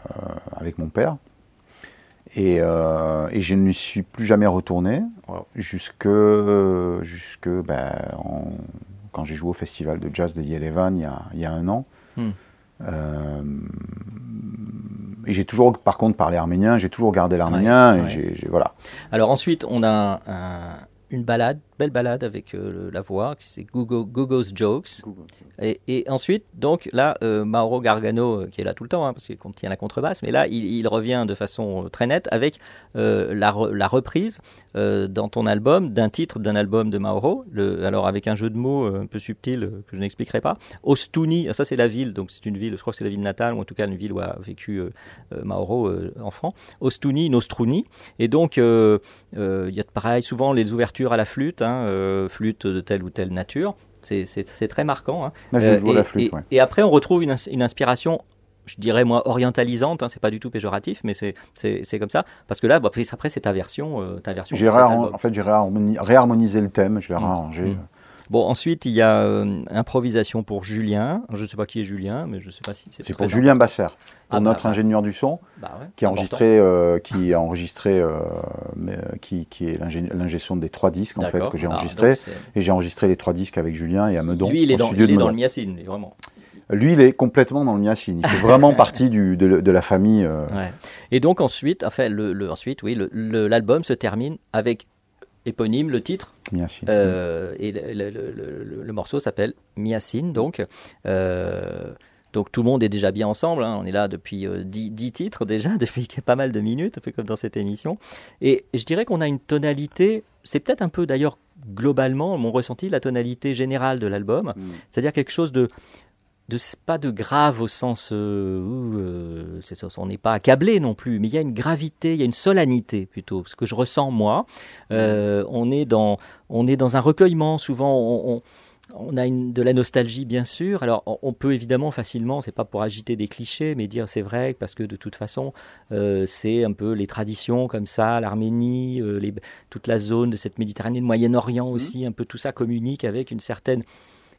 Speaker 2: avec mon père. Et, euh, et je ne suis plus jamais retourné
Speaker 1: Wow.
Speaker 2: jusque, jusque ben, en- quand j'ai joué au festival de jazz de Yerevan il y a, il y a un an.
Speaker 1: Hmm.
Speaker 2: Euh, et j'ai toujours, par contre, parlé arménien, j'ai toujours gardé l'arménien.
Speaker 1: Ouais,
Speaker 2: voilà.
Speaker 1: Alors ensuite, on a un- une balade, belle balade avec euh, la voix, qui c'est Gogo, Gogo's Jokes. Et, et ensuite, donc là, euh, Mauro Gargano, euh, qui est là tout le temps, hein, parce qu'il tient la contrebasse, mais là, il, il revient de façon très nette avec la, re- la reprise dans ton album d'un titre d'un album de Mauro, le, alors avec un jeu de mots un peu subtil que je n'expliquerai pas. Ostuni, ça c'est la ville, donc c'est une ville, je crois que c'est la ville natale, ou en tout cas une ville où a vécu Mauro enfant. Ostuni, Nostruni. Et donc, il y a pareil, souvent les ouvertures à la flûte, hein, euh, flûte de telle ou telle nature. C'est- très marquant. hein.
Speaker 2: Là, je
Speaker 1: Euh,
Speaker 2: joue
Speaker 1: et,
Speaker 2: la flûte.
Speaker 1: et-
Speaker 2: ouais.
Speaker 1: et après, on retrouve une, ins- une inspiration, je dirais moi, orientalisante. Hein, c'est pas du tout péjoratif, mais c'est- comme ça. Parce que là, bah, après, c'est ta version. euh, ta version
Speaker 2: J'ai en fait, j'ai réharmoni- réharmonisé le thème, je l'ai
Speaker 1: Mm.
Speaker 2: réarrangé.
Speaker 1: Mm. Bon, ensuite, il y a euh, improvisation pour Julien. Je ne sais pas qui est Julien, mais je ne sais pas si c'est
Speaker 2: C'est pour
Speaker 1: présent.
Speaker 2: Julien Basser, pour
Speaker 1: Ah bah,
Speaker 2: notre
Speaker 1: bah.
Speaker 2: ingénieur du son,
Speaker 1: Bah ouais,
Speaker 2: qui a enregistré, euh, qui a enregistré, euh, euh, qui, qui est l'ingé- l'ingé son des trois disques en fait que j'ai
Speaker 1: Ah, c'est-
Speaker 2: Et j'ai enregistré les trois disques avec Julien et à Meudon.
Speaker 1: Lui, il est dans, il est le miacine, vraiment.
Speaker 2: Lui, il est complètement dans le miacine. Il fait vraiment partie du, de, de la famille.
Speaker 1: Ouais. Et donc ensuite, enfin, le, le- ensuite, oui, le- le- l'album se termine avec éponyme le titre
Speaker 2: miacine.
Speaker 1: euh, et le, le- le- le- le morceau s'appelle Miacine donc. Euh, donc tout le monde est déjà bien ensemble, hein. on est là depuis 10 titres déjà, depuis pas mal de minutes, un peu comme dans cette émission. Et je dirais qu'on a une tonalité, c'est peut-être un peu d'ailleurs globalement mon ressenti, la tonalité générale de l'album,
Speaker 2: Mm.
Speaker 1: c'est-à-dire quelque chose de, de pas de grave au sens euh, où euh, on n'est pas accablé non plus, mais il y a une gravité, il y a une solennité plutôt, ce que je ressens moi. Euh, on est dans on est dans un recueillement souvent. On, on- on a une, de la nostalgie bien sûr. Alors on, peut évidemment facilement, c'est pas pour agiter des clichés, mais dire c'est vrai parce que de toute façon euh, c'est un peu les traditions comme ça, l'Arménie, euh, toute la zone de cette Méditerranée, le Moyen-Orient aussi, un peu tout ça communique avec une certaine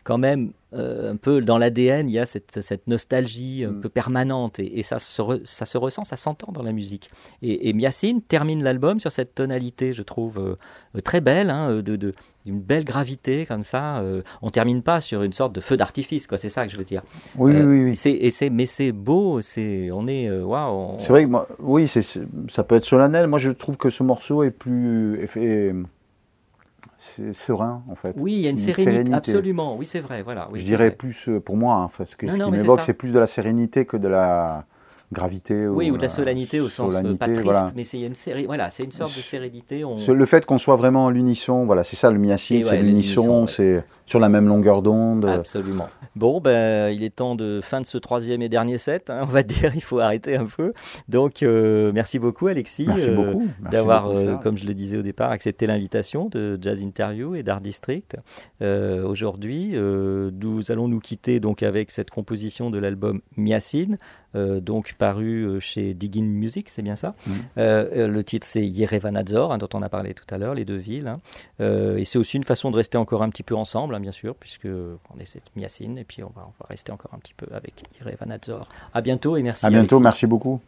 Speaker 1: quand même euh, un peu dans l'ADN, il y a cette, cette nostalgie un
Speaker 2: Mm.
Speaker 1: peu permanente et, et ça, se re- ça se ressent, ça s'entend dans la musique. Et, et Miacine termine l'album sur cette tonalité, je trouve, euh, euh, très belle, hein, de, de- d'une belle gravité comme ça. euh, on termine pas sur une sorte de feu d'artifice, quoi. C'est ça que je veux dire.
Speaker 2: Oui,
Speaker 1: Euh,
Speaker 2: oui, oui.
Speaker 1: Et c'est, mais c'est beau, c'est, on est, on-
Speaker 2: C'est vrai que moi, oui, c'est- ça peut être solennel. Moi, je trouve que ce morceau est plus est, est- c'est serein en fait.
Speaker 1: Oui, il y a une,
Speaker 2: une
Speaker 1: sérénité,
Speaker 2: sérénité.
Speaker 1: absolument. Oui, c'est vrai. Voilà. Oui,
Speaker 2: je dirais
Speaker 1: vrai.
Speaker 2: plus euh, pour moi, hein, parce que
Speaker 1: Non,
Speaker 2: ce qui m'évoque, c'est plus de la sérénité que de la gravité.
Speaker 1: Oui, ou de la solennité au sens euh,
Speaker 2: solennité,
Speaker 1: pas triste,
Speaker 2: voilà.
Speaker 1: mais c'est une série, voilà, c'est une sorte de sérénité. On...
Speaker 2: Le fait qu'on soit vraiment à l'unisson, voilà, c'est ça le miacine, c'est
Speaker 1: ouais, l'unisson, ouais.
Speaker 2: c'est sur la même longueur d'onde.
Speaker 1: Absolument. Bon, ben, il est temps de fin de ce troisième et dernier set. hein, on va dire, il faut arrêter un peu. Donc, euh, merci beaucoup, Alexis,
Speaker 2: Merci
Speaker 1: euh, d'avoir, euh, comme je le disais au départ, accepté l'invitation de Jazz Interview et d'Art District. Aujourd'hui, nous allons nous quitter donc avec cette composition de l'album Miacine, euh, donc paru euh, chez Diggin Music, c'est bien ça.
Speaker 2: Mhm.
Speaker 1: Euh, euh, le titre c'est Yerevanadzor, hein, dont on a parlé tout à l'heure, les deux villes. hein. Euh, et c'est aussi une façon de rester encore un petit peu ensemble, hein, bien sûr, puisque on est cette Miacine, et puis on va, on va rester encore un petit peu avec Yerevanadzor. À bientôt et merci.
Speaker 2: À bientôt,
Speaker 1: Alexis.
Speaker 2: merci beaucoup.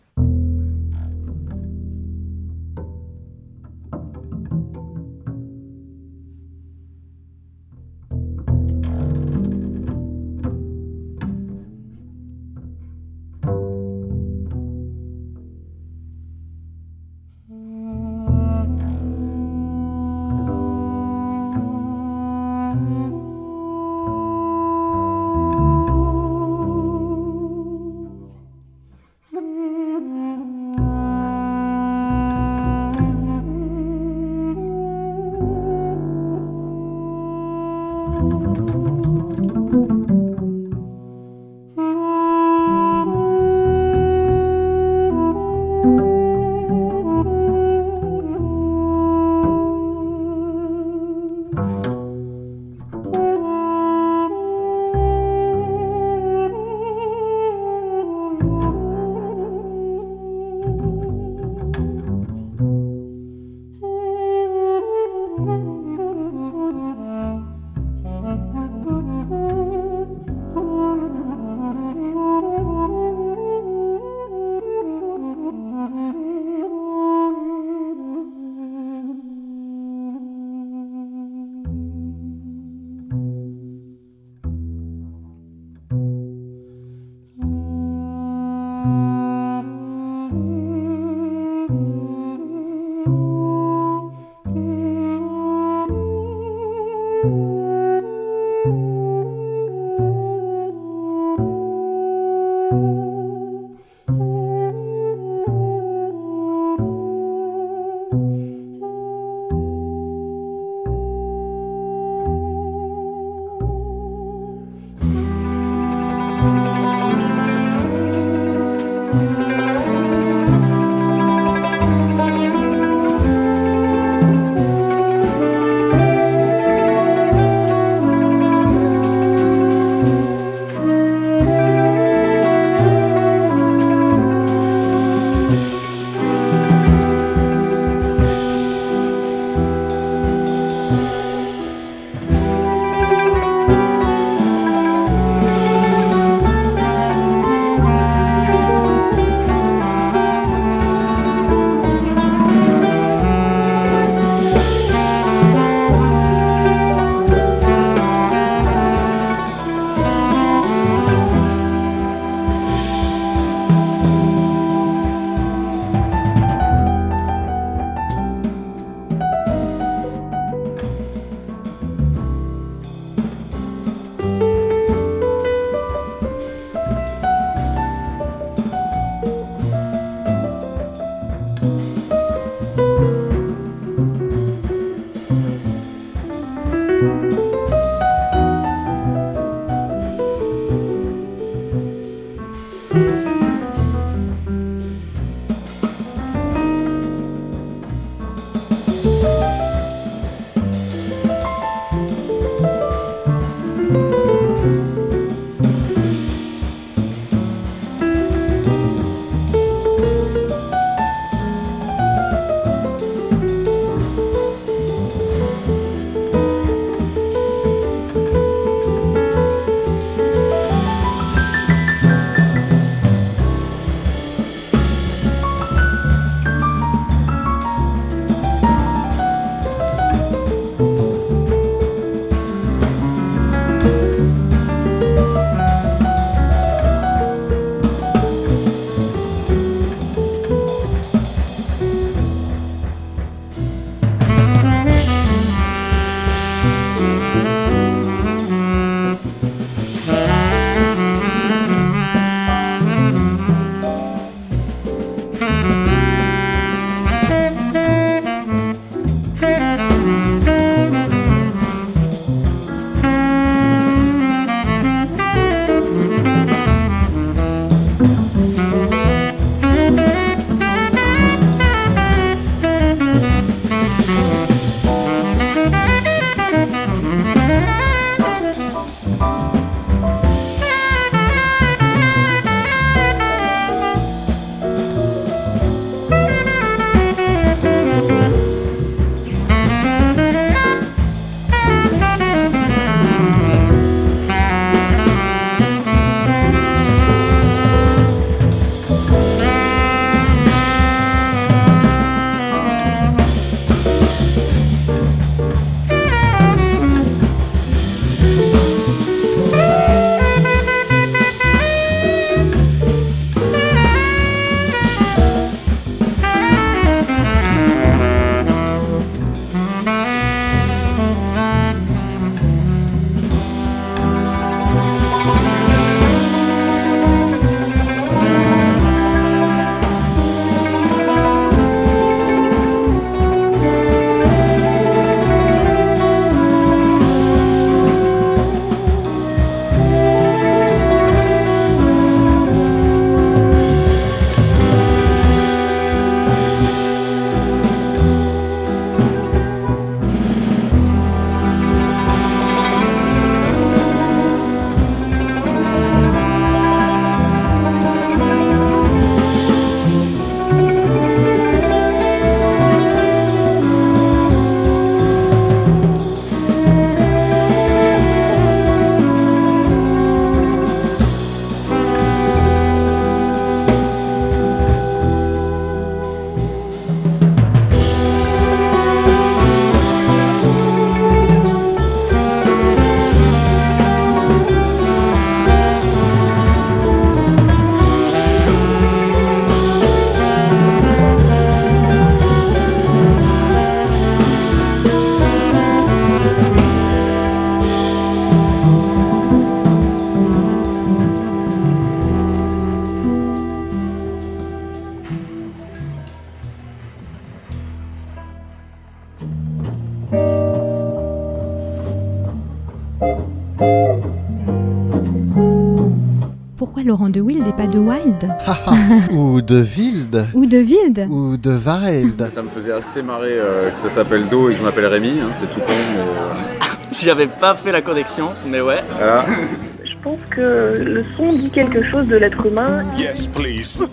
Speaker 3: Ou de Wild
Speaker 4: Ou de Wild
Speaker 3: Ou de Wild
Speaker 5: Ça me faisait assez marrer euh, que ça s'appelle Do et que je m'appelle Rémi, hein, c'est tout con, mais euh,
Speaker 6: J'avais pas fait la connexion, mais ouais.
Speaker 5: voilà.
Speaker 7: Je pense que le son dit quelque chose de l'être humain.
Speaker 8: Yes, please.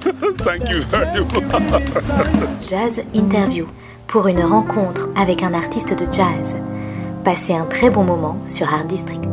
Speaker 8: Thank you very much.
Speaker 9: Jazz Interview pour une rencontre avec un artiste de jazz. Passez un très bon moment sur Art District.